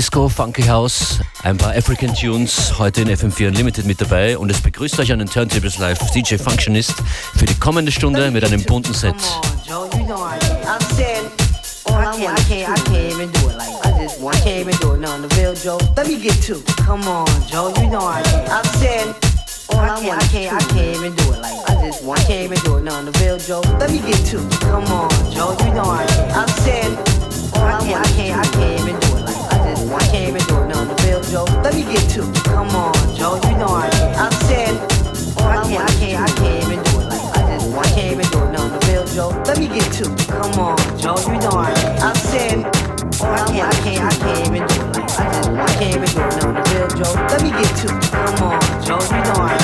Disco, Funky House, ein paar African Tunes, heute in FM4 Unlimited mit dabei und es begrüßt euch an den Turntables Live DJ Functionist für die kommende Stunde mit einem bunten Set. Let me get two. Come on, Joe. You know I can't. I all I, I can't, I can't, I can't even do it like I just want, I can't even do it none the real Joe. Let me get two. Come on, Joe. You know I can't. I said all I, I can't, I can't, I can't even do it I can't even do it none the. Let me get two. Come on, Joe. You know I can't. I said all I, can't, I can't, I can't even do it like I just I can't even do it none the. Let me get two. Come on, Joe. You know I can't. I said all I can't, I can't, I can't even do it like I just I can't even do it none the. Let me get two. Come on, Joe. You know I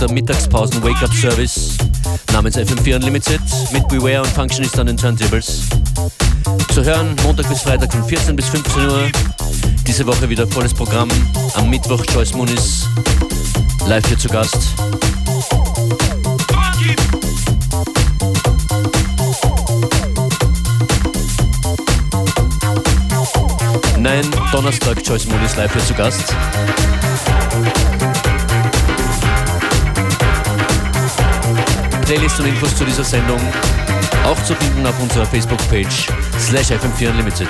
der Mittagspausen-Wake-Up-Service namens FM4 Unlimited mit Beware und Functionist an den Turntables. Zu hören Montag bis Freitag von 14 bis 15 Uhr. Diese Woche wieder volles Programm. Am Mittwoch Joyce Muniz live hier zu Gast. Nein, Donnerstag Joyce Muniz live hier zu Gast. Playlist und Infos zu dieser Sendung auch zu finden auf unserer Facebook-Page slash FM4 Unlimited.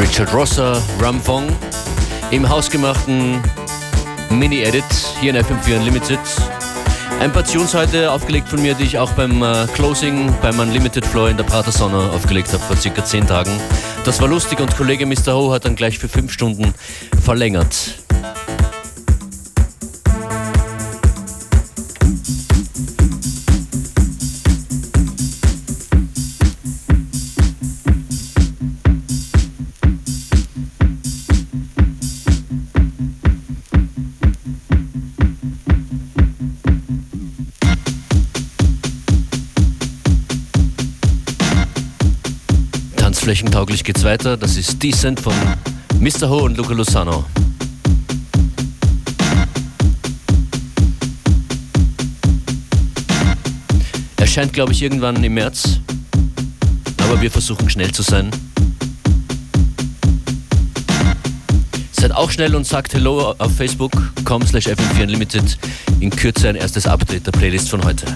Richard Rosser, Ramfong im hausgemachten Mini-Edit hier in FM4 Unlimited. Ein paar Tunes heute aufgelegt von mir, die ich auch beim äh, Closing beim Unlimited Floor in der Prater Sonne aufgelegt habe vor circa 10 Tagen. Das war lustig und Kollege Mr. Ho hat dann gleich für 5 Stunden verlängert. Geht's weiter. Das ist Decent von Mr. Ho und Luca Lozano. Erscheint, glaube ich, irgendwann im März. Aber wir versuchen schnell zu sein. Seid auch schnell und sagt Hello auf Facebook.com slash FM4 Unlimited. In Kürze ein erstes Update der Playlist von heute.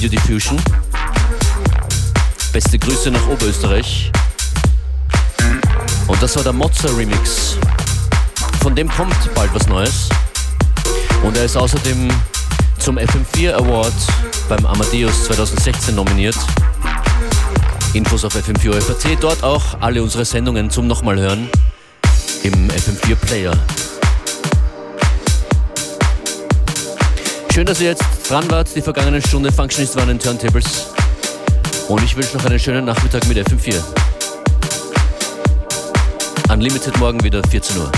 Radio Diffusion. Beste Grüße nach Oberösterreich. Und das war der Mozza Remix. Von dem kommt bald was Neues. Und er ist außerdem zum FM4 Award beim Amadeus 2016 nominiert. Infos auf FM4 FAT, dort auch alle unsere Sendungen zum nochmal hören im FM4 Player. Schön, dass ihr jetzt dran wart. Die vergangene Stunde Functionist waren in Turntables. Und ich wünsche noch einen schönen Nachmittag mit FM4. Unlimited morgen wieder 14 Uhr.